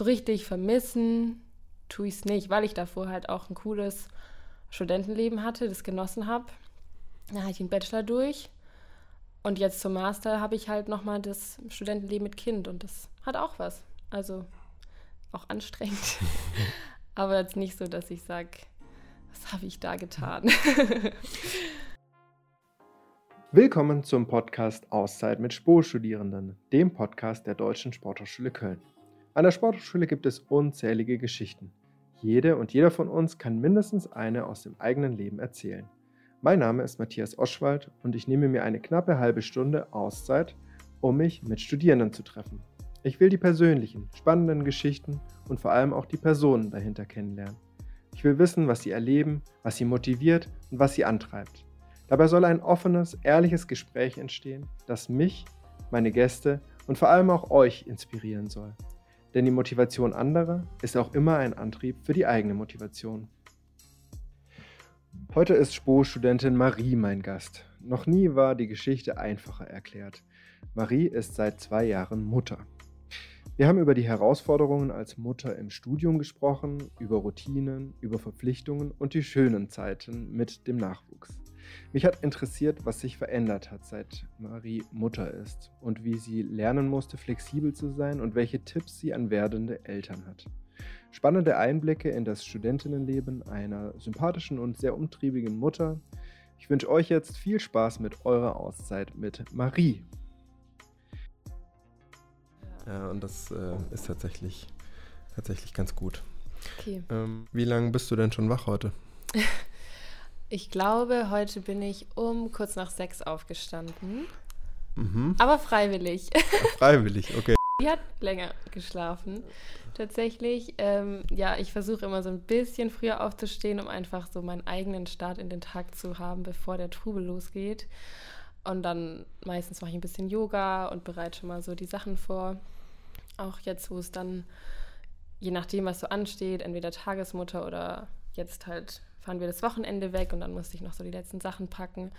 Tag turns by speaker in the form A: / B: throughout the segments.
A: so richtig vermissen tue ich es nicht, weil ich davor halt auch ein cooles Studentenleben hatte, das genossen habe. Dann hatte ich den Bachelor durch und jetzt zum Master habe ich halt nochmal das Studentenleben mit Kind und das hat auch was. Also auch anstrengend. Aber jetzt nicht so, dass ich sage, was habe ich da getan?
B: Willkommen zum Podcast Auszeit mit Sportstudierenden, dem Podcast der Deutschen Sporthochschule Köln. An der Sporthochschule gibt es unzählige Geschichten. Jede und jeder von uns kann mindestens eine aus dem eigenen Leben erzählen. Mein Name ist Matthias Oschwald und ich nehme mir eine knappe halbe Stunde Auszeit, um mich mit Studierenden zu treffen. Ich will die persönlichen, spannenden Geschichten und vor allem auch die Personen dahinter kennenlernen. Ich will wissen, was sie erleben, was sie motiviert und was sie antreibt. Dabei soll ein offenes, ehrliches Gespräch entstehen, das mich, meine Gäste und vor allem auch euch inspirieren soll. Denn die Motivation anderer ist auch immer ein Antrieb für die eigene Motivation. Heute ist Spo-Studentin Marie mein Gast. Noch nie war die Geschichte einfacher erklärt. Marie ist seit zwei Jahren Mutter. Wir haben über die Herausforderungen als Mutter im Studium gesprochen, über Routinen, über Verpflichtungen und die schönen Zeiten mit dem Nachwuchs. Mich hat interessiert, was sich verändert hat, seit Marie Mutter ist und wie sie lernen musste, flexibel zu sein und welche Tipps sie an werdende Eltern hat. Spannende Einblicke in das Studentinnenleben einer sympathischen und sehr umtriebigen Mutter. Ich wünsche euch jetzt viel Spaß mit eurer Auszeit mit Marie. Ja, und das äh, ist tatsächlich, tatsächlich ganz gut. Okay. Ähm, wie lange bist du denn schon wach heute?
A: ich glaube, heute bin ich um kurz nach sechs aufgestanden. Mhm. Aber freiwillig.
B: freiwillig, okay.
A: Die hat länger geschlafen tatsächlich. Ähm, ja, ich versuche immer so ein bisschen früher aufzustehen, um einfach so meinen eigenen Start in den Tag zu haben, bevor der Trubel losgeht. Und dann meistens mache ich ein bisschen Yoga und bereite schon mal so die Sachen vor. Auch jetzt, wo es dann, je nachdem, was so ansteht, entweder Tagesmutter oder jetzt halt fahren wir das Wochenende weg und dann musste ich noch so die letzten Sachen packen,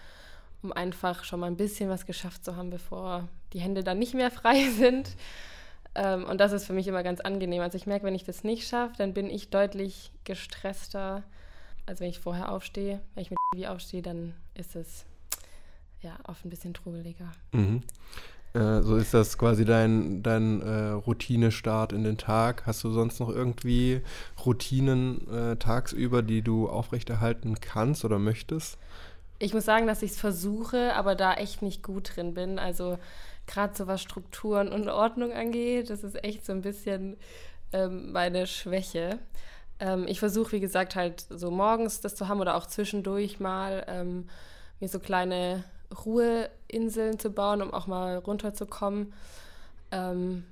A: um einfach schon mal ein bisschen was geschafft zu haben, bevor die Hände dann nicht mehr frei sind. Ähm, und das ist für mich immer ganz angenehm. Also ich merke, wenn ich das nicht schaffe, dann bin ich deutlich gestresster, als wenn ich vorher aufstehe. Wenn ich mit wie aufstehe, dann ist es ja oft ein bisschen trubeliger.
B: Mhm. Äh, so ist das quasi dein, dein äh, Routinestart in den Tag. Hast du sonst noch irgendwie Routinen äh, tagsüber, die du aufrechterhalten kannst oder möchtest?
A: Ich muss sagen, dass ich es versuche, aber da echt nicht gut drin bin. Also gerade so was Strukturen und Ordnung angeht, das ist echt so ein bisschen ähm, meine Schwäche. Ähm, ich versuche, wie gesagt, halt so morgens das zu haben oder auch zwischendurch mal ähm, mir so kleine Ruheinseln zu bauen, um auch mal runterzukommen. Ähm,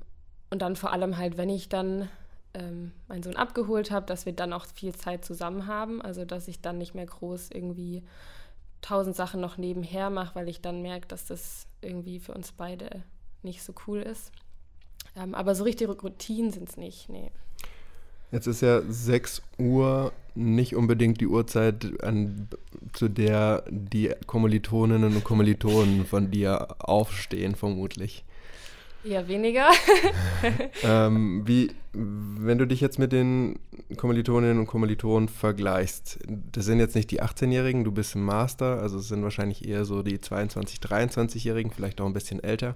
A: und dann vor allem halt, wenn ich dann ähm, meinen Sohn abgeholt habe, dass wir dann auch viel Zeit zusammen haben. Also dass ich dann nicht mehr groß irgendwie tausend Sachen noch nebenher mache, weil ich dann merke, dass das irgendwie für uns beide nicht so cool ist. Ähm, aber so richtige Routinen sind es nicht, nee.
B: Jetzt ist ja 6 Uhr nicht unbedingt die Uhrzeit, an, zu der die Kommilitoninnen und Kommilitonen von dir aufstehen, vermutlich.
A: Ja, weniger.
B: ähm, wie, wenn du dich jetzt mit den Kommilitoninnen und Kommilitonen vergleichst, das sind jetzt nicht die 18-Jährigen, du bist im Master, also es sind wahrscheinlich eher so die 22-, 23-Jährigen, vielleicht auch ein bisschen älter.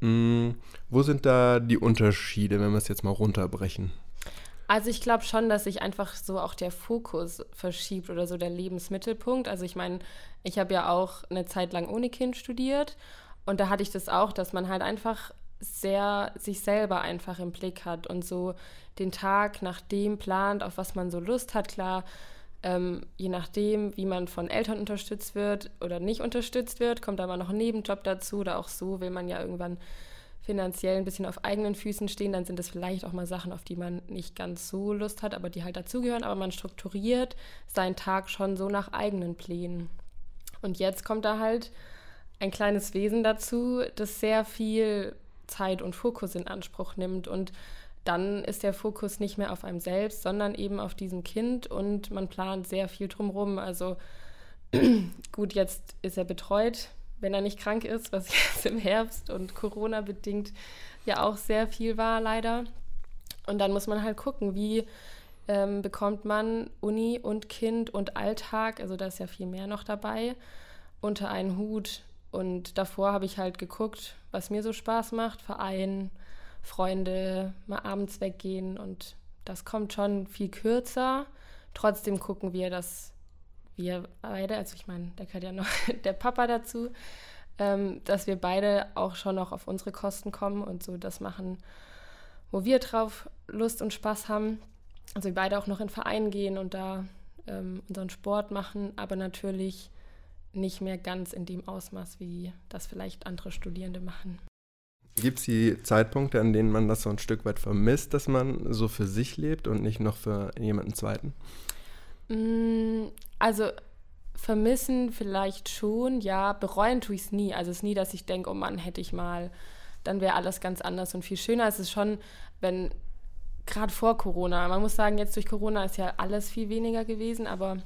B: Mhm. Wo sind da die Unterschiede, wenn wir es jetzt mal runterbrechen?
A: Also ich glaube schon, dass sich einfach so auch der Fokus verschiebt oder so der Lebensmittelpunkt. Also ich meine, ich habe ja auch eine Zeit lang ohne Kind studiert und da hatte ich das auch, dass man halt einfach sehr sich selber einfach im Blick hat und so den Tag nach dem plant, auf was man so Lust hat. Klar, ähm, je nachdem, wie man von Eltern unterstützt wird oder nicht unterstützt wird, kommt da mal noch ein Nebenjob dazu oder auch so will man ja irgendwann finanziell ein bisschen auf eigenen Füßen stehen, dann sind es vielleicht auch mal Sachen, auf die man nicht ganz so Lust hat, aber die halt dazugehören. Aber man strukturiert seinen Tag schon so nach eigenen Plänen. Und jetzt kommt da halt ein kleines Wesen dazu, das sehr viel Zeit und Fokus in Anspruch nimmt. Und dann ist der Fokus nicht mehr auf einem selbst, sondern eben auf diesem Kind und man plant sehr viel drumherum. Also gut, jetzt ist er betreut, wenn er nicht krank ist, was jetzt im Herbst und Corona bedingt ja auch sehr viel war, leider. Und dann muss man halt gucken, wie ähm, bekommt man Uni und Kind und Alltag, also da ist ja viel mehr noch dabei, unter einen Hut. Und davor habe ich halt geguckt, was mir so Spaß macht, Verein, Freunde, mal abends weggehen und das kommt schon viel kürzer. Trotzdem gucken wir, dass wir beide, also ich meine, da gehört ja noch der Papa dazu, ähm, dass wir beide auch schon noch auf unsere Kosten kommen und so das machen, wo wir drauf Lust und Spaß haben. Also wir beide auch noch in Verein gehen und da ähm, unseren Sport machen, aber natürlich nicht mehr ganz in dem Ausmaß, wie das vielleicht andere Studierende machen.
B: Gibt es die Zeitpunkte, an denen man das so ein Stück weit vermisst, dass man so für sich lebt und nicht noch für jemanden zweiten?
A: Mm, also vermissen vielleicht schon, ja, bereuen tue ich es nie. Also es ist nie, dass ich denke, oh Mann, hätte ich mal, dann wäre alles ganz anders und viel schöner. Es ist schon, wenn gerade vor Corona, man muss sagen, jetzt durch Corona ist ja alles viel weniger gewesen, aber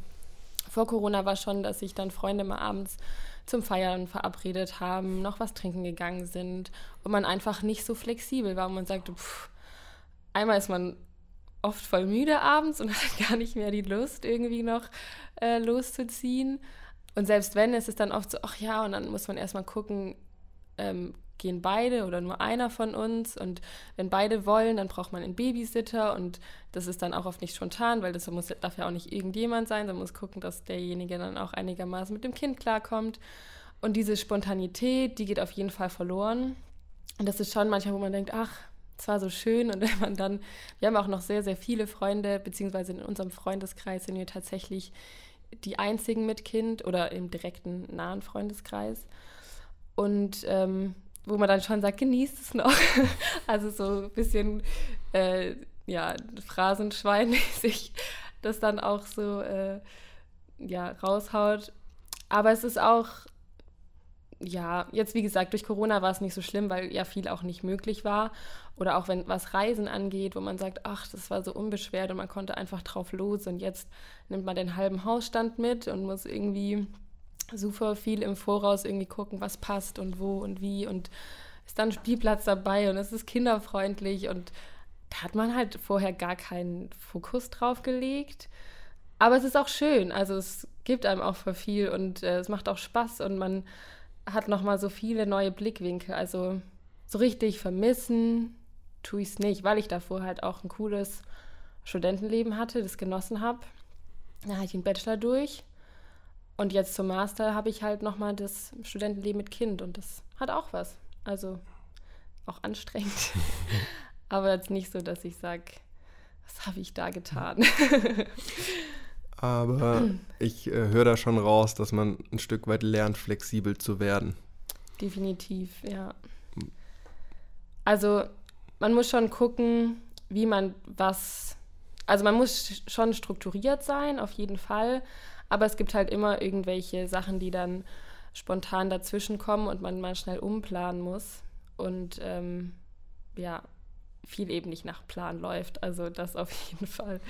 A: vor Corona war schon, dass sich dann Freunde mal abends zum Feiern verabredet haben, noch was trinken gegangen sind und man einfach nicht so flexibel war und man sagte, pff, einmal ist man oft voll müde abends und hat gar nicht mehr die Lust, irgendwie noch äh, loszuziehen. Und selbst wenn, ist es dann oft so, ach ja, und dann muss man erstmal gucken, ähm, gehen beide oder nur einer von uns. Und wenn beide wollen, dann braucht man einen Babysitter. Und das ist dann auch oft nicht spontan, weil das muss, darf ja auch nicht irgendjemand sein. Man muss gucken, dass derjenige dann auch einigermaßen mit dem Kind klarkommt. Und diese Spontanität, die geht auf jeden Fall verloren. Und das ist schon manchmal, wo man denkt, ach, es war so schön. Und wenn man dann, wir haben auch noch sehr, sehr viele Freunde, beziehungsweise in unserem Freundeskreis sind wir tatsächlich die einzigen mit Kind oder im direkten nahen Freundeskreis. Und ähm, wo man dann schon sagt, genießt es noch. also so ein bisschen, äh, ja, Phrasenschweinmäßig, das dann auch so, äh, ja, raushaut. Aber es ist auch, ja, jetzt wie gesagt, durch Corona war es nicht so schlimm, weil ja viel auch nicht möglich war. Oder auch wenn was Reisen angeht, wo man sagt, ach, das war so unbeschwert und man konnte einfach drauf los und jetzt nimmt man den halben Hausstand mit und muss irgendwie super viel im Voraus irgendwie gucken, was passt und wo und wie und ist dann Spielplatz dabei und es ist kinderfreundlich und da hat man halt vorher gar keinen Fokus drauf gelegt. Aber es ist auch schön, also es gibt einem auch voll viel und äh, es macht auch Spaß und man hat nochmal so viele neue Blickwinkel. Also so richtig vermissen tue ich es nicht, weil ich davor halt auch ein cooles Studentenleben hatte, das genossen habe. Da hatte ich einen Bachelor durch und jetzt zum Master habe ich halt nochmal das Studentenleben mit Kind und das hat auch was. Also auch anstrengend. Aber jetzt nicht so, dass ich sage, was habe ich da getan?
B: Aber ich äh, höre da schon raus, dass man ein Stück weit lernt, flexibel zu werden.
A: Definitiv, ja. Also man muss schon gucken, wie man was. Also man muss schon strukturiert sein, auf jeden Fall. Aber es gibt halt immer irgendwelche Sachen, die dann spontan dazwischen kommen und man mal schnell umplanen muss. Und ähm, ja, viel eben nicht nach Plan läuft. Also das auf jeden Fall.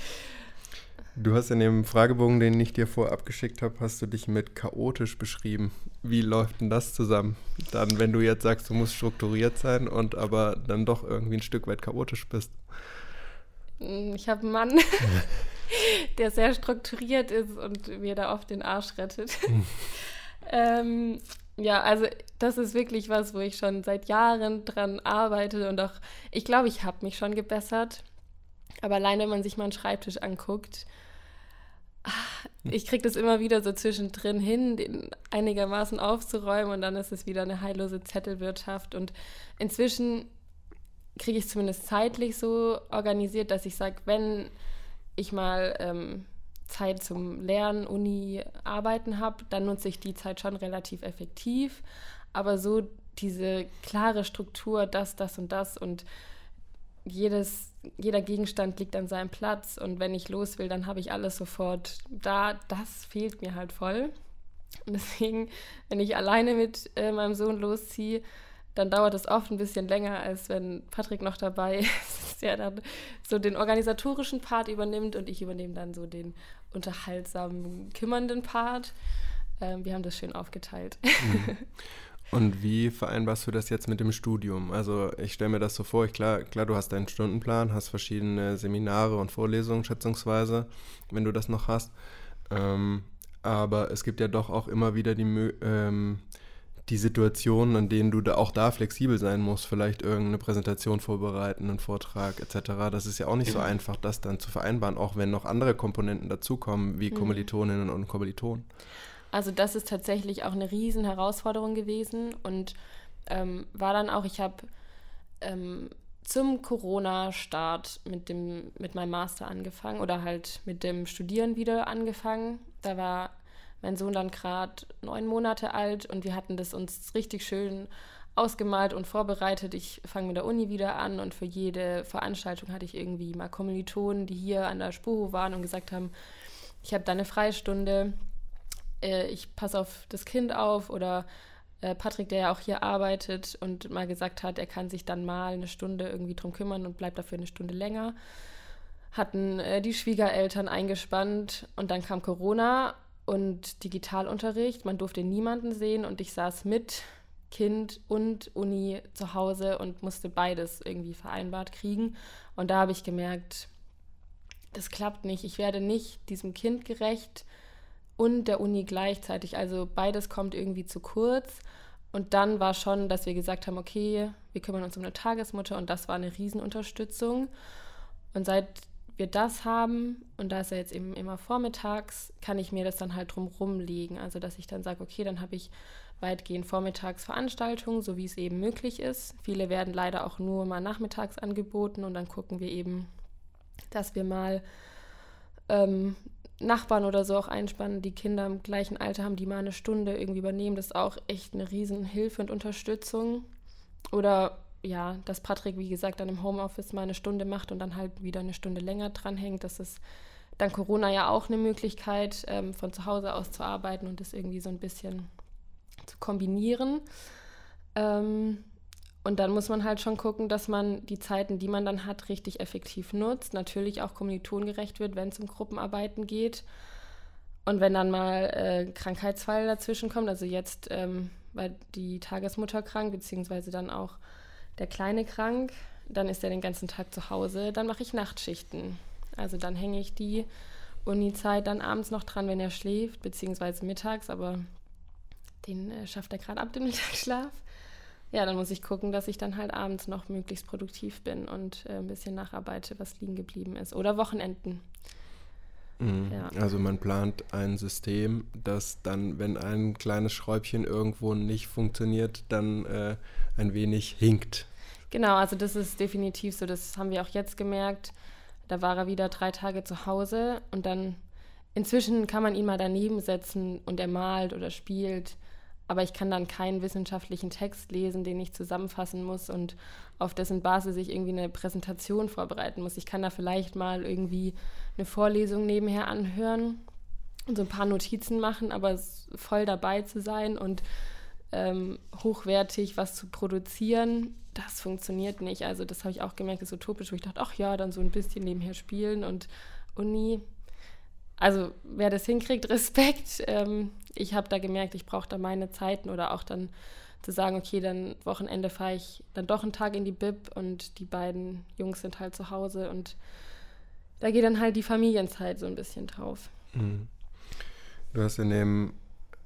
B: Du hast in dem Fragebogen, den ich dir vorab geschickt habe, hast du dich mit chaotisch beschrieben. Wie läuft denn das zusammen? Dann, wenn du jetzt sagst, du musst strukturiert sein und aber dann doch irgendwie ein Stück weit chaotisch bist.
A: Ich habe einen Mann, der sehr strukturiert ist und mir da oft den Arsch rettet. ähm, ja, also das ist wirklich was, wo ich schon seit Jahren dran arbeite und auch, ich glaube, ich habe mich schon gebessert. Aber allein, wenn man sich mal einen Schreibtisch anguckt, ich kriege das immer wieder so zwischendrin hin, den einigermaßen aufzuräumen und dann ist es wieder eine heillose Zettelwirtschaft. Und inzwischen kriege ich es zumindest zeitlich so organisiert, dass ich sage, wenn ich mal ähm, Zeit zum Lernen, Uni, Arbeiten habe, dann nutze ich die Zeit schon relativ effektiv. Aber so diese klare Struktur, das, das und das und jedes, jeder Gegenstand liegt an seinem Platz und wenn ich los will, dann habe ich alles sofort da. Das fehlt mir halt voll. Und deswegen, wenn ich alleine mit äh, meinem Sohn losziehe, dann dauert es oft ein bisschen länger, als wenn Patrick noch dabei ist, der dann so den organisatorischen Part übernimmt und ich übernehme dann so den unterhaltsamen, kümmernden Part. Ähm, wir haben das schön aufgeteilt. Mhm.
B: Und wie vereinbarst du das jetzt mit dem Studium? Also ich stelle mir das so vor, ich, klar, klar, du hast deinen Stundenplan, hast verschiedene Seminare und Vorlesungen schätzungsweise, wenn du das noch hast. Ähm, aber es gibt ja doch auch immer wieder die, ähm, die Situationen, an denen du da auch da flexibel sein musst, vielleicht irgendeine Präsentation vorbereiten, einen Vortrag etc. Das ist ja auch nicht so einfach, das dann zu vereinbaren, auch wenn noch andere Komponenten dazukommen, wie. Kommilitoninnen und Kommilitonen.
A: Also das ist tatsächlich auch eine riesen Herausforderung gewesen und ähm, war dann auch, ich habe ähm, zum Corona-Start mit, mit meinem Master angefangen oder halt mit dem Studieren wieder angefangen. Da war mein Sohn dann gerade neun Monate alt und wir hatten das uns richtig schön ausgemalt und vorbereitet. Ich fange mit der Uni wieder an und für jede Veranstaltung hatte ich irgendwie mal Kommilitonen, die hier an der Spurhof waren und gesagt haben, ich habe da eine Freistunde, äh, ich passe auf das Kind auf oder äh, Patrick, der ja auch hier arbeitet und mal gesagt hat, er kann sich dann mal eine Stunde irgendwie drum kümmern und bleibt dafür eine Stunde länger. Hatten äh, die Schwiegereltern eingespannt und dann kam Corona und Digitalunterricht. Man durfte niemanden sehen und ich saß mit Kind und Uni zu Hause und musste beides irgendwie vereinbart kriegen. Und da habe ich gemerkt, das klappt nicht. Ich werde nicht diesem Kind gerecht und der Uni gleichzeitig. Also beides kommt irgendwie zu kurz. Und dann war schon, dass wir gesagt haben, okay, wir kümmern uns um eine Tagesmutter und das war eine Riesenunterstützung. Und seit wir das haben, und da ist er jetzt eben immer vormittags, kann ich mir das dann halt drumrum legen. Also dass ich dann sage, okay, dann habe ich weitgehend Vormittagsveranstaltungen, so wie es eben möglich ist. Viele werden leider auch nur mal nachmittags angeboten und dann gucken wir eben, dass wir mal ähm, Nachbarn oder so auch einspannen, die Kinder im gleichen Alter haben, die mal eine Stunde irgendwie übernehmen. Das ist auch echt eine Riesenhilfe und Unterstützung. Oder ja, dass Patrick, wie gesagt, dann im Homeoffice mal eine Stunde macht und dann halt wieder eine Stunde länger dranhängt. Das ist dann Corona ja auch eine Möglichkeit, ähm, von zu Hause aus zu arbeiten und das irgendwie so ein bisschen zu kombinieren. Ähm, und dann muss man halt schon gucken, dass man die Zeiten, die man dann hat, richtig effektiv nutzt. Natürlich auch kommilitongerecht wird, wenn es um Gruppenarbeiten geht. Und wenn dann mal äh, Krankheitsfall dazwischen kommt, also jetzt ähm, war die Tagesmutter krank, beziehungsweise dann auch der Kleine krank, dann ist er den ganzen Tag zu Hause, dann mache ich Nachtschichten. Also dann hänge ich die Uni-Zeit dann abends noch dran, wenn er schläft, beziehungsweise mittags, aber den äh, schafft er gerade ab dem Mittagsschlaf ja, dann muss ich gucken, dass ich dann halt abends noch möglichst produktiv bin und äh, ein bisschen nacharbeite, was liegen geblieben ist. Oder Wochenenden.
B: Mhm. Ja. Also man plant ein System, das dann, wenn ein kleines Schräubchen irgendwo nicht funktioniert, dann äh, ein wenig hinkt.
A: Genau, also das ist definitiv so. Das haben wir auch jetzt gemerkt. Da war er wieder drei Tage zu Hause und dann inzwischen kann man ihn mal daneben setzen und er malt oder spielt aber ich kann dann keinen wissenschaftlichen Text lesen, den ich zusammenfassen muss und auf dessen Basis ich irgendwie eine Präsentation vorbereiten muss. Ich kann da vielleicht mal irgendwie eine Vorlesung nebenher anhören und so ein paar Notizen machen, aber voll dabei zu sein und ähm, hochwertig was zu produzieren, das funktioniert nicht. Also das habe ich auch gemerkt, ist utopisch, wo ich dachte, ach ja, dann so ein bisschen nebenher spielen und Uni, also wer das hinkriegt, Respekt. Ähm, ich habe da gemerkt, ich brauche da meine Zeiten oder auch dann zu sagen, okay, dann Wochenende fahre ich dann doch einen Tag in die Bib und die beiden Jungs sind halt zu Hause und da geht dann halt die Familienzeit so ein bisschen drauf. Mhm.
B: Du hast in dem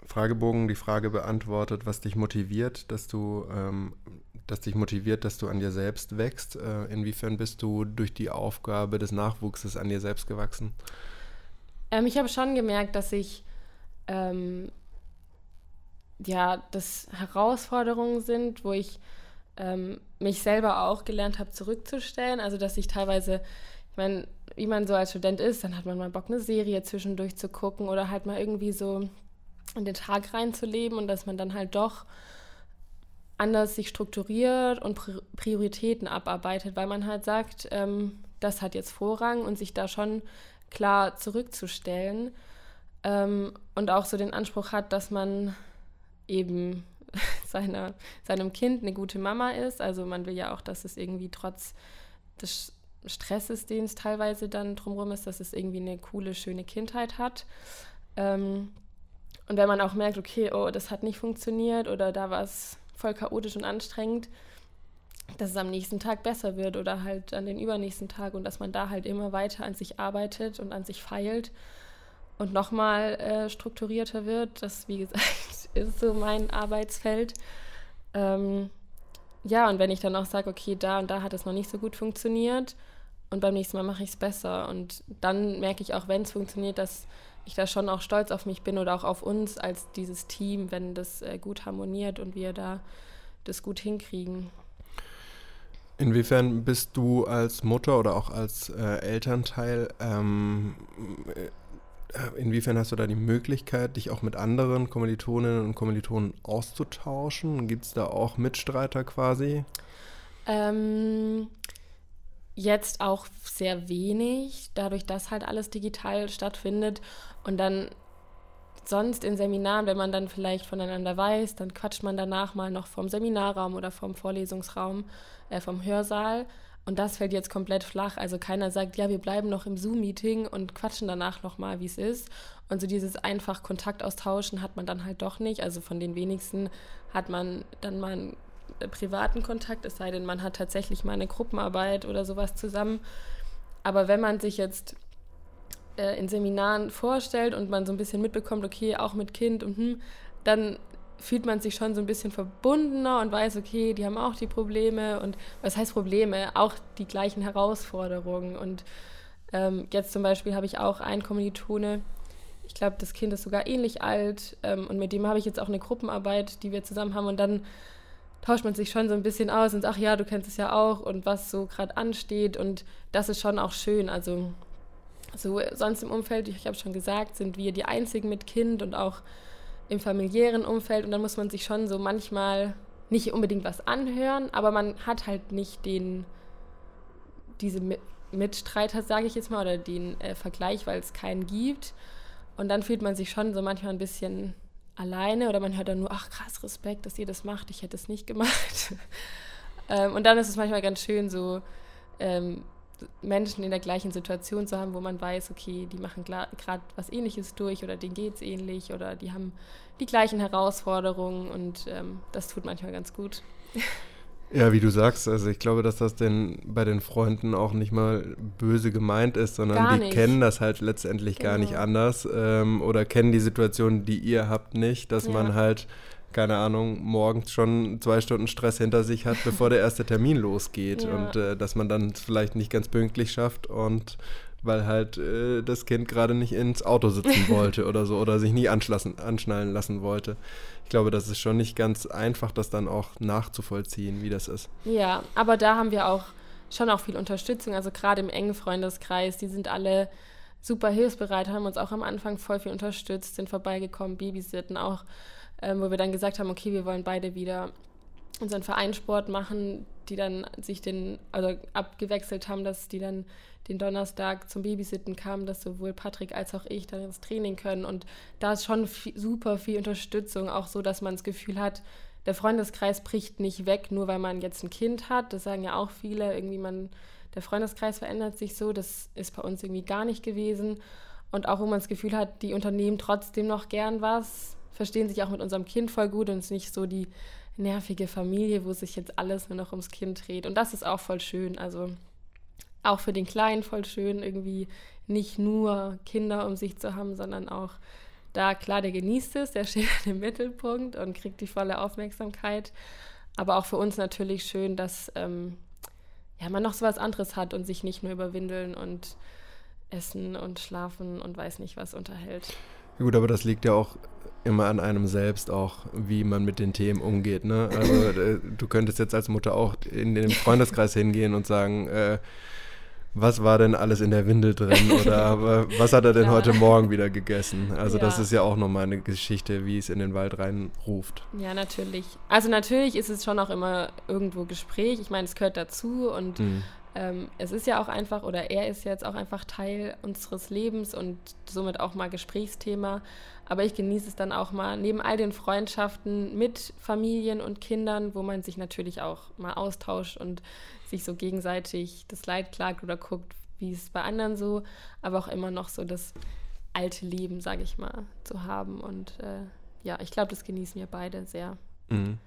B: Fragebogen die Frage beantwortet, was dich motiviert, dass du, ähm, dass dich motiviert, dass du an dir selbst wächst. Äh, inwiefern bist du durch die Aufgabe des Nachwuchses an dir selbst gewachsen?
A: Ähm, ich habe schon gemerkt, dass ich ähm, ja, das Herausforderungen sind, wo ich ähm, mich selber auch gelernt habe, zurückzustellen. Also, dass ich teilweise, ich meine, wie man so als Student ist, dann hat man mal Bock, eine Serie zwischendurch zu gucken oder halt mal irgendwie so in den Tag reinzuleben und dass man dann halt doch anders sich strukturiert und Prioritäten abarbeitet, weil man halt sagt, ähm, das hat jetzt Vorrang und sich da schon klar zurückzustellen ähm, und auch so den Anspruch hat, dass man eben seiner, seinem Kind eine gute Mama ist. Also man will ja auch, dass es irgendwie trotz des Stresses, den es teilweise dann drumherum ist, dass es irgendwie eine coole, schöne Kindheit hat. Ähm, Und wenn man auch merkt, okay, oh, das hat nicht funktioniert oder da war es voll chaotisch und anstrengend, dass es am nächsten Tag besser wird oder halt an den übernächsten Tag und dass man da halt immer weiter an sich arbeitet und an sich feilt und nochmal äh, strukturierter wird. Das, wie gesagt, ist so mein Arbeitsfeld. Ähm, ja, und wenn ich dann auch sage, okay, da und da hat es noch nicht so gut funktioniert und beim nächsten Mal mache ich es besser. Und dann merke ich auch, wenn es funktioniert, dass ich da schon auch stolz auf mich bin oder auch auf uns als dieses Team, wenn das äh, gut harmoniert und wir da das gut hinkriegen.
B: Inwiefern bist du als Mutter oder auch als äh, Elternteil, ähm, äh, inwiefern hast du da die Möglichkeit, dich auch mit anderen Kommilitoninnen und Kommilitonen auszutauschen? Gibt es da auch Mitstreiter quasi?
A: Ähm, jetzt auch sehr wenig, dadurch, dass halt alles digital stattfindet. Und dann sonst in Seminaren, wenn man dann vielleicht voneinander weiß, dann quatscht man danach mal noch vom Seminarraum oder vom Vorlesungsraum, äh, vom Hörsaal. Und das fällt jetzt komplett flach. Also keiner sagt, ja, wir bleiben noch im Zoom-Meeting und quatschen danach nochmal, wie es ist. Und so dieses einfach Kontakt austauschen hat man dann halt doch nicht. Also von den wenigsten hat man dann mal einen privaten Kontakt, es sei denn, man hat tatsächlich mal eine Gruppenarbeit oder sowas zusammen. Aber wenn man sich jetzt äh, in Seminaren vorstellt und man so ein bisschen mitbekommt, okay, auch mit Kind und hm, dann fühlt man sich schon so ein bisschen verbundener und weiß, okay, die haben auch die Probleme und was heißt Probleme? Auch die gleichen Herausforderungen. Und ähm, jetzt zum Beispiel habe ich auch einen Kommilitone, ich glaube, das Kind ist sogar ähnlich alt ähm, und mit dem habe ich jetzt auch eine Gruppenarbeit, die wir zusammen haben und dann tauscht man sich schon so ein bisschen aus und ach ja, du kennst es ja auch und was so gerade ansteht und das ist schon auch schön. Also so sonst im Umfeld, ich habe schon gesagt, sind wir die einzigen mit Kind und auch im familiären Umfeld und dann muss man sich schon so manchmal nicht unbedingt was anhören, aber man hat halt nicht den diese Mitstreiter, sage ich jetzt mal, oder den äh, Vergleich, weil es keinen gibt. Und dann fühlt man sich schon so manchmal ein bisschen alleine oder man hört dann nur, ach krass, Respekt, dass ihr das macht, ich hätte es nicht gemacht. ähm, und dann ist es manchmal ganz schön, so ähm, Menschen in der gleichen Situation zu haben, wo man weiß, okay, die machen gerade was Ähnliches durch oder denen geht es ähnlich oder die haben die gleichen Herausforderungen und ähm, das tut manchmal ganz gut.
B: Ja, wie du sagst, also ich glaube, dass das denn bei den Freunden auch nicht mal böse gemeint ist, sondern gar die nicht. kennen das halt letztendlich genau. gar nicht genau. anders ähm, oder kennen die Situation, die ihr habt, nicht, dass ja. man halt, keine Ahnung, morgens schon zwei Stunden Stress hinter sich hat, bevor der erste Termin losgeht ja. und äh, dass man dann vielleicht nicht ganz pünktlich schafft und weil halt äh, das Kind gerade nicht ins Auto sitzen wollte oder so oder sich nie anschnallen lassen wollte ich glaube, das ist schon nicht ganz einfach, das dann auch nachzuvollziehen, wie das ist.
A: Ja, aber da haben wir auch schon auch viel Unterstützung. Also gerade im engen Freundeskreis, die sind alle super hilfsbereit, haben uns auch am Anfang voll viel unterstützt, sind vorbeigekommen, Babysitten auch, ähm, wo wir dann gesagt haben, okay, wir wollen beide wieder unseren Vereinssport machen, die dann sich den, also abgewechselt haben, dass die dann den Donnerstag zum Babysitten kamen, dass sowohl Patrick als auch ich dann ins Training können. Und da ist schon viel, super viel Unterstützung, auch so, dass man das Gefühl hat, der Freundeskreis bricht nicht weg, nur weil man jetzt ein Kind hat. Das sagen ja auch viele, irgendwie man, der Freundeskreis verändert sich so. Das ist bei uns irgendwie gar nicht gewesen. Und auch wo man das Gefühl hat, die unternehmen trotzdem noch gern was, verstehen sich auch mit unserem Kind voll gut und es ist nicht so die nervige Familie, wo sich jetzt alles nur noch ums Kind dreht. Und das ist auch voll schön. Also auch für den Kleinen voll schön, irgendwie nicht nur Kinder um sich zu haben, sondern auch da, klar, der genießt es, der steht im Mittelpunkt und kriegt die volle Aufmerksamkeit. Aber auch für uns natürlich schön, dass ähm, ja, man noch so was anderes hat und sich nicht nur über Windeln und Essen und Schlafen und weiß nicht was unterhält.
B: Gut, aber das liegt ja auch immer an einem selbst auch, wie man mit den Themen umgeht. Ne? Also äh, du könntest jetzt als Mutter auch in den Freundeskreis hingehen und sagen, äh, was war denn alles in der Windel drin oder was hat er denn heute Morgen wieder gegessen? Also ja. das ist ja auch nochmal eine Geschichte, wie es in den Wald reinruft.
A: Ja, natürlich. Also natürlich ist es schon auch immer irgendwo Gespräch. Ich meine, es gehört dazu und mhm. ähm, es ist ja auch einfach, oder er ist jetzt auch einfach Teil unseres Lebens und somit auch mal Gesprächsthema. Aber ich genieße es dann auch mal neben all den Freundschaften mit Familien und Kindern, wo man sich natürlich auch mal austauscht und sich so gegenseitig das Leid klagt oder guckt, wie es bei anderen so, aber auch immer noch so das alte Leben, sage ich mal, zu haben. Und äh, ja, ich glaube, das genießen wir beide sehr.
B: Mhm.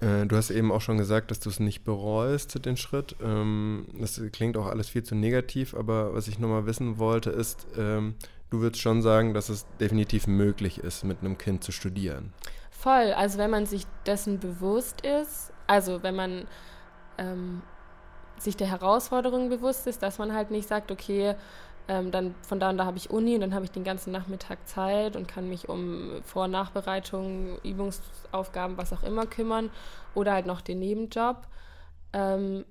B: Äh, du hast eben auch schon gesagt, dass du es nicht bereust, den Schritt. Ähm, das klingt auch alles viel zu negativ, aber was ich nochmal wissen wollte, ist, ähm, du würdest schon sagen, dass es definitiv möglich ist, mit einem Kind zu studieren.
A: Voll, also wenn man sich dessen bewusst ist, also wenn man ähm, sich der Herausforderung bewusst ist, dass man halt nicht sagt, okay, ähm, dann von da und da habe ich Uni und dann habe ich den ganzen Nachmittag Zeit und kann mich um Vor- und Nachbereitung, Übungsaufgaben, was auch immer kümmern oder halt noch den Nebenjob. Ähm,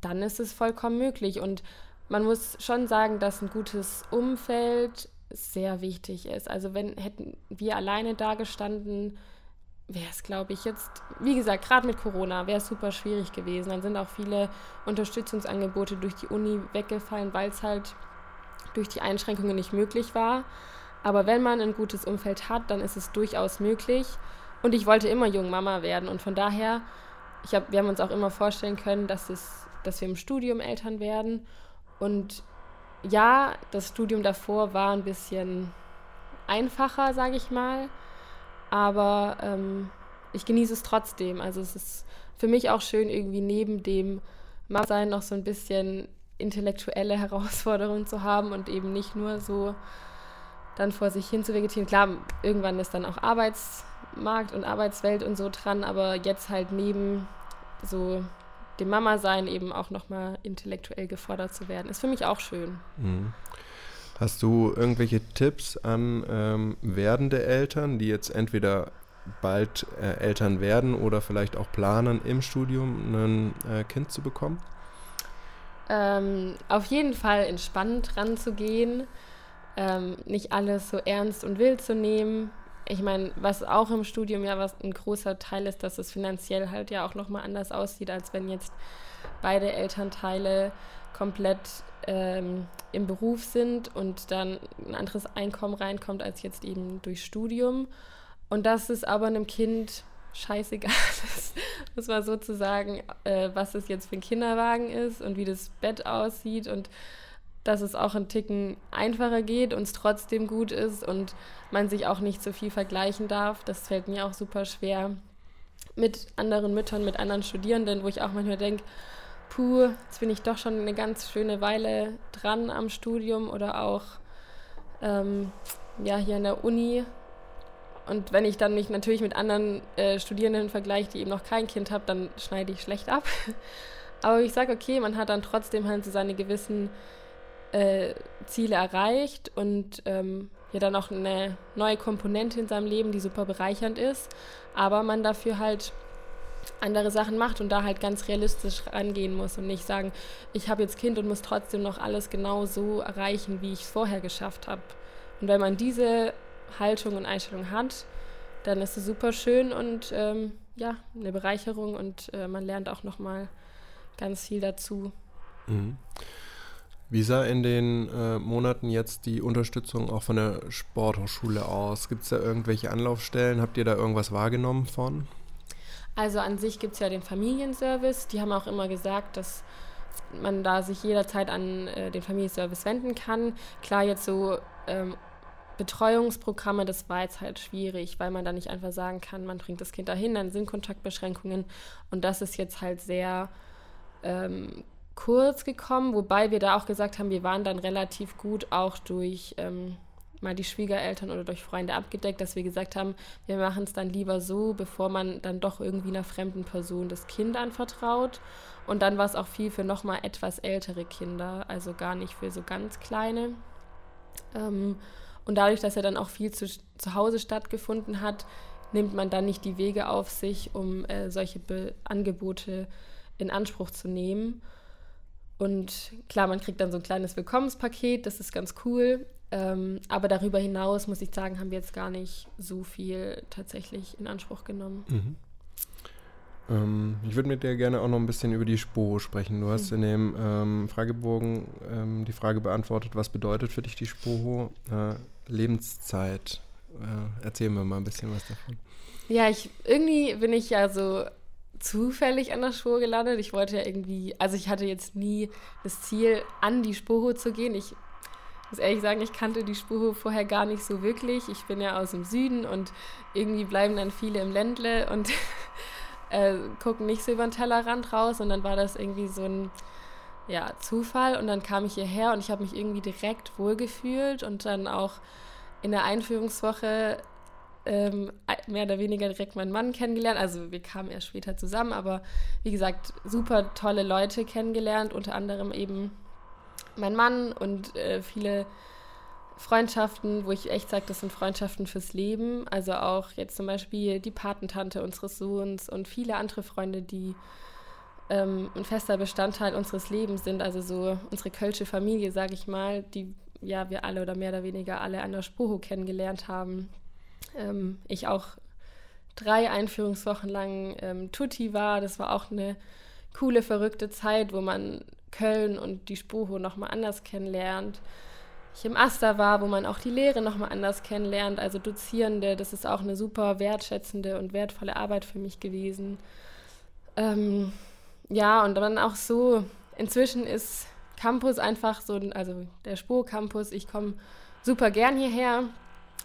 A: dann ist es vollkommen möglich. Und man muss schon sagen, dass ein gutes Umfeld sehr wichtig ist. Also wenn hätten wir alleine da gestanden, wäre es, glaube ich, jetzt, wie gesagt, gerade mit Corona wäre es super schwierig gewesen. Dann sind auch viele Unterstützungsangebote durch die Uni weggefallen, weil es halt durch die Einschränkungen nicht möglich war. Aber wenn man ein gutes Umfeld hat, dann ist es durchaus möglich. Und ich wollte immer Jungmama werden. Und von daher, ich hab, wir haben uns auch immer vorstellen können, dass, es, dass wir im Studium Eltern werden. Und ja, das Studium davor war ein bisschen einfacher, sage ich mal. Aber ähm, ich genieße es trotzdem. Also es ist für mich auch schön, irgendwie neben dem Mama-Sein noch so ein bisschen intellektuelle Herausforderungen zu haben und eben nicht nur so dann vor sich hin zu vegetieren. Klar, irgendwann ist dann auch Arbeitsmarkt und Arbeitswelt und so dran, aber jetzt halt neben so dem Mama-Sein eben auch nochmal intellektuell gefordert zu werden, ist für mich auch schön. Mhm.
B: Hast du irgendwelche Tipps an ähm, werdende Eltern, die jetzt entweder bald äh, Eltern werden oder vielleicht auch planen, im Studium ein äh, Kind zu bekommen?
A: Ähm, auf jeden Fall entspannt ranzugehen, ähm, nicht alles so ernst und wild zu nehmen. Ich meine, was auch im Studium ja was ein großer Teil ist, dass es finanziell halt ja auch nochmal anders aussieht, als wenn jetzt beide Elternteile komplett ähm, im Beruf sind und dann ein anderes Einkommen reinkommt als jetzt eben durch Studium. Und das ist aber einem Kind scheißegal ist, muss man sozusagen, äh, was es jetzt für ein Kinderwagen ist und wie das Bett aussieht und dass es auch ein Ticken einfacher geht und es trotzdem gut ist und man sich auch nicht so viel vergleichen darf. Das fällt mir auch super schwer mit anderen Müttern, mit anderen Studierenden, wo ich auch manchmal denke, puh, jetzt bin ich doch schon eine ganz schöne Weile dran am Studium oder auch ähm, ja, hier an der Uni und wenn ich dann mich natürlich mit anderen äh, Studierenden vergleiche, die eben noch kein Kind haben, dann schneide ich schlecht ab. Aber ich sage, okay, man hat dann trotzdem halt so seine gewissen äh, Ziele erreicht und ähm, ja dann auch eine neue Komponente in seinem Leben, die super bereichernd ist. Aber man dafür halt andere Sachen macht und da halt ganz realistisch rangehen muss und nicht sagen, ich habe jetzt Kind und muss trotzdem noch alles genau so erreichen, wie ich es vorher geschafft habe. Und wenn man diese Haltung und Einstellung hat, dann ist es super schön und ähm, ja, eine Bereicherung und äh, man lernt auch nochmal ganz viel dazu. Mhm.
B: Wie sah in den äh, Monaten jetzt die Unterstützung auch von der Sporthochschule aus? Gibt es da irgendwelche Anlaufstellen? Habt ihr da irgendwas wahrgenommen von?
A: Also an sich gibt es ja den Familienservice. Die haben auch immer gesagt, dass man da sich jederzeit an äh, den Familienservice wenden kann. Klar, jetzt so ähm, Betreuungsprogramme, das war jetzt halt schwierig, weil man da nicht einfach sagen kann, man bringt das Kind dahin, dann sind Kontaktbeschränkungen und das ist jetzt halt sehr ähm, kurz gekommen, wobei wir da auch gesagt haben, wir waren dann relativ gut auch durch ähm, mal die Schwiegereltern oder durch Freunde abgedeckt, dass wir gesagt haben, wir machen es dann lieber so, bevor man dann doch irgendwie einer fremden Person das Kind anvertraut. Und dann war es auch viel für nochmal etwas ältere Kinder, also gar nicht für so ganz kleine. Ähm, und dadurch, dass er dann auch viel zu, zu Hause stattgefunden hat, nimmt man dann nicht die Wege auf sich, um äh, solche Be Angebote in Anspruch zu nehmen. Und klar, man kriegt dann so ein kleines Willkommenspaket, das ist ganz cool. Ähm, aber darüber hinaus, muss ich sagen, haben wir jetzt gar nicht so viel tatsächlich in Anspruch genommen. Mhm.
B: Ähm, ich würde mit dir gerne auch noch ein bisschen über die SPO sprechen. Du hast in dem ähm, Fragebogen ähm, die Frage beantwortet, was bedeutet für dich die SPO? Äh, Lebenszeit. Äh, erzähl mir mal ein bisschen was davon.
A: Ja, ich, irgendwie bin ich ja so zufällig an der Spur gelandet. Ich wollte ja irgendwie, also ich hatte jetzt nie das Ziel, an die Spur zu gehen. Ich muss ehrlich sagen, ich kannte die Spurhof vorher gar nicht so wirklich. Ich bin ja aus dem Süden und irgendwie bleiben dann viele im Ländle und äh, gucken nicht so über den Tellerrand raus. Und dann war das irgendwie so ein ja, Zufall. Und dann kam ich hierher und ich habe mich irgendwie direkt wohlgefühlt und dann auch in der Einführungswoche ähm, mehr oder weniger direkt meinen Mann kennengelernt. Also wir kamen erst später zusammen, aber wie gesagt, super tolle Leute kennengelernt, unter anderem eben mein Mann und äh, viele Freundschaften, wo ich echt sage, das sind Freundschaften fürs Leben. Also auch jetzt zum Beispiel die Patentante unseres Sohns und viele andere Freunde, die ähm, ein fester Bestandteil unseres Lebens sind. Also so unsere kölsche Familie, sage ich mal, die ja wir alle oder mehr oder weniger alle an der Spoho kennengelernt haben. Ähm, ich auch drei Einführungswochen lang ähm, Tutti war. Das war auch eine coole, verrückte Zeit, wo man Köln und die Spoho nochmal anders kennenlernt. Ich im Aster war, wo man auch die Lehre nochmal anders kennenlernt, also Dozierende. Das ist auch eine super wertschätzende und wertvolle Arbeit für mich gewesen. Ähm, ja, und dann auch so, inzwischen ist Campus einfach so, also der Spur-Campus, ich komme super gern hierher,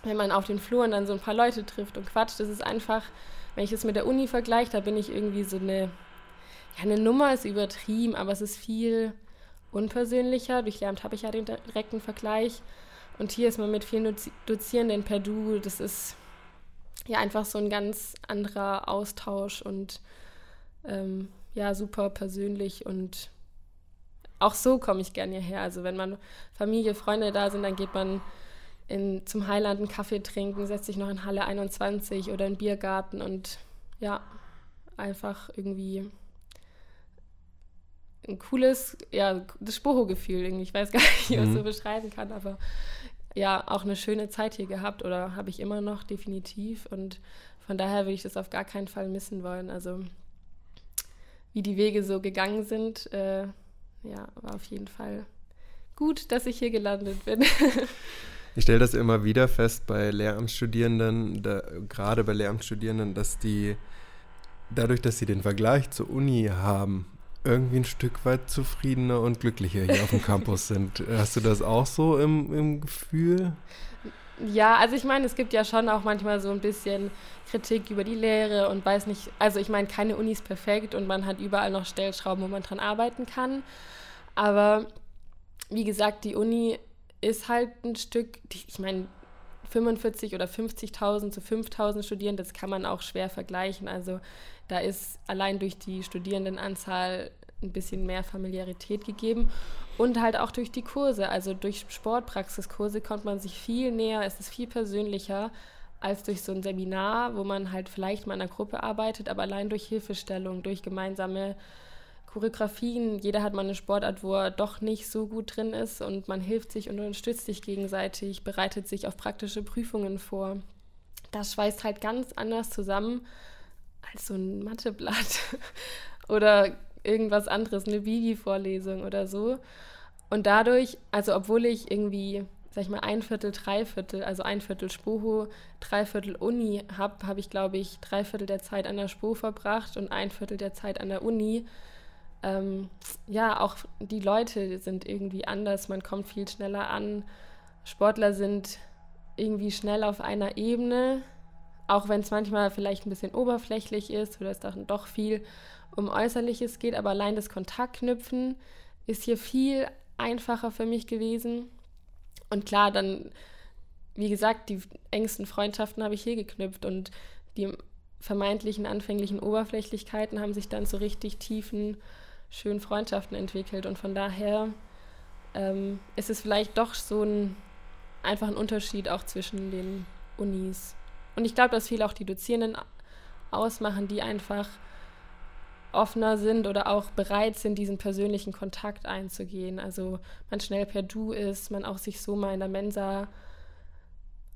A: wenn man auf den Fluren dann so ein paar Leute trifft und quatscht. Das ist einfach, wenn ich es mit der Uni vergleiche, da bin ich irgendwie so eine ja, eine Nummer ist übertrieben, aber es ist viel unpersönlicher. Durch Lehramt habe ich ja den direkten Vergleich. Und hier ist man mit vielen Dozierenden per Du. Das ist ja einfach so ein ganz anderer Austausch und ähm, ja, super persönlich und auch so komme ich gerne hierher. Also wenn man Familie, Freunde da sind, dann geht man in, zum Highland einen Kaffee trinken, setzt sich noch in Halle 21 oder in Biergarten und ja, einfach irgendwie ein cooles, ja, das Spoho-Gefühl irgendwie. Ich weiß gar nicht, wie man es so mhm. beschreiben kann, aber ja, auch eine schöne Zeit hier gehabt oder habe ich immer noch definitiv und von daher würde ich das auf gar keinen Fall missen wollen. Also wie die Wege so gegangen sind, äh, ja, war auf jeden Fall gut, dass ich hier gelandet bin.
B: ich stelle das immer wieder fest bei Lehramtsstudierenden, da, gerade bei Lehramtsstudierenden, dass die dadurch, dass sie den Vergleich zur Uni haben, irgendwie ein Stück weit zufriedener und glücklicher hier auf dem Campus sind. Hast du das auch so im, im Gefühl?
A: Ja, also ich meine, es gibt ja schon auch manchmal so ein bisschen Kritik über die Lehre und weiß nicht, also ich meine, keine Uni ist perfekt und man hat überall noch Stellschrauben, wo man dran arbeiten kann. Aber wie gesagt, die Uni ist halt ein Stück, ich meine, 45 oder 50.000 zu 5.000 Studierende, das kann man auch schwer vergleichen. Also da ist allein durch die Studierendenanzahl ein bisschen mehr Familiarität gegeben und halt auch durch die Kurse. Also durch Sportpraxiskurse kommt man sich viel näher, es ist viel persönlicher als durch so ein Seminar, wo man halt vielleicht mal in einer Gruppe arbeitet, aber allein durch Hilfestellung, durch gemeinsame Choreografien. Jeder hat mal eine Sportart, wo er doch nicht so gut drin ist und man hilft sich und unterstützt sich gegenseitig, bereitet sich auf praktische Prüfungen vor. Das schweißt halt ganz anders zusammen als so ein Matheblatt oder irgendwas anderes, eine Bibi-Vorlesung oder so. Und dadurch, also obwohl ich irgendwie, sag ich mal, ein Viertel, drei Viertel, also ein Viertel Spoho, drei Viertel Uni habe, habe ich, glaube ich, drei Viertel der Zeit an der Spo verbracht und ein Viertel der Zeit an der Uni. Ähm, ja, auch die Leute sind irgendwie anders, man kommt viel schneller an. Sportler sind irgendwie schnell auf einer Ebene auch wenn es manchmal vielleicht ein bisschen oberflächlich ist oder es dann doch viel um Äußerliches geht, aber allein das Kontaktknüpfen ist hier viel einfacher für mich gewesen. Und klar, dann, wie gesagt, die engsten Freundschaften habe ich hier geknüpft und die vermeintlichen anfänglichen Oberflächlichkeiten haben sich dann zu richtig tiefen, schönen Freundschaften entwickelt. Und von daher ähm, ist es vielleicht doch so ein einfach ein Unterschied auch zwischen den Unis. Und ich glaube, dass viele auch die Dozierenden ausmachen, die einfach offener sind oder auch bereit sind, diesen persönlichen Kontakt einzugehen. Also man schnell per Du ist, man auch sich so mal in der Mensa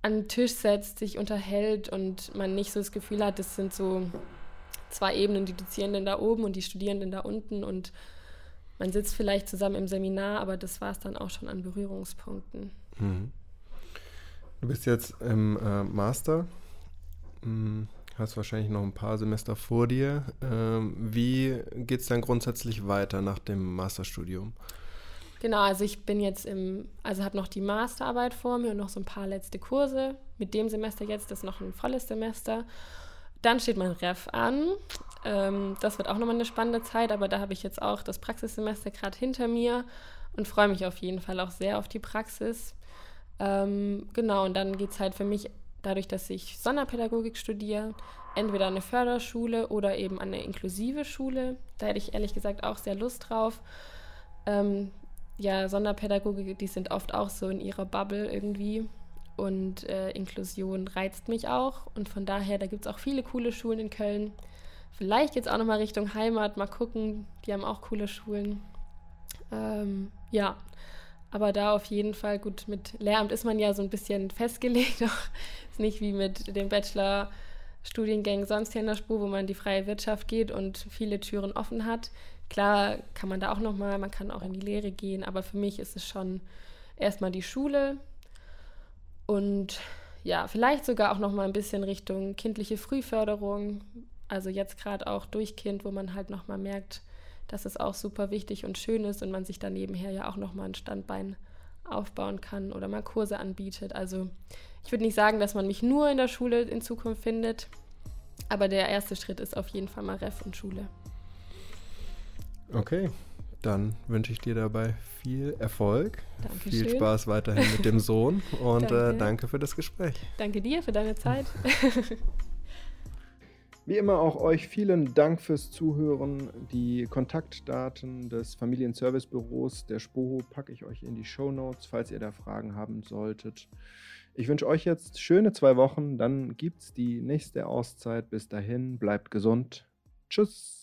A: an den Tisch setzt, sich unterhält und man nicht so das Gefühl hat, das sind so zwei Ebenen, die Dozierenden da oben und die Studierenden da unten und man sitzt vielleicht zusammen im Seminar, aber das war es dann auch schon an Berührungspunkten. Mhm.
B: Du bist jetzt im äh, Master hm, hast wahrscheinlich noch ein paar Semester vor dir. Ähm, wie geht es dann grundsätzlich weiter nach dem Masterstudium?
A: Genau, also ich bin jetzt im, also habe noch die Masterarbeit vor mir und noch so ein paar letzte Kurse. Mit dem Semester jetzt ist noch ein volles Semester. Dann steht mein Ref an. Ähm, das wird auch nochmal eine spannende Zeit, aber da habe ich jetzt auch das Praxissemester gerade hinter mir und freue mich auf jeden Fall auch sehr auf die Praxis. Ähm, genau, und dann geht es halt für mich dadurch, dass ich Sonderpädagogik studiere, entweder an eine Förderschule oder eben an eine inklusive Schule. Da hätte ich ehrlich gesagt auch sehr Lust drauf. Ähm, ja, Sonderpädagogik, die sind oft auch so in ihrer Bubble irgendwie. Und äh, Inklusion reizt mich auch. Und von daher, da gibt es auch viele coole Schulen in Köln. Vielleicht geht es auch nochmal Richtung Heimat, mal gucken. Die haben auch coole Schulen. Ähm, ja, aber da auf jeden Fall, gut, mit Lehramt ist man ja so ein bisschen festgelegt. ist nicht wie mit dem Bachelor-Studiengängen sonst hier in der Spur, wo man die freie Wirtschaft geht und viele Türen offen hat. Klar kann man da auch nochmal, man kann auch in die Lehre gehen, aber für mich ist es schon erstmal die Schule und ja, vielleicht sogar auch nochmal ein bisschen Richtung kindliche Frühförderung. Also jetzt gerade auch durch Kind, wo man halt nochmal merkt, dass es auch super wichtig und schön ist und man sich dann nebenher ja auch nochmal ein Standbein aufbauen kann oder mal Kurse anbietet. Also ich würde nicht sagen, dass man mich nur in der Schule in Zukunft findet, aber der erste Schritt ist auf jeden Fall mal Ref und Schule.
B: Okay, dann wünsche ich dir dabei viel Erfolg,
A: Dankeschön.
B: viel Spaß weiterhin mit dem Sohn und danke. Äh, danke für das Gespräch.
A: Danke dir für deine Zeit.
B: Wie immer auch euch vielen Dank fürs Zuhören. Die Kontaktdaten des Familienservicebüros der SPOHO packe ich euch in die Show Notes, falls ihr da Fragen haben solltet. Ich wünsche euch jetzt schöne zwei Wochen, dann gibt es die nächste Auszeit. Bis dahin, bleibt gesund. Tschüss.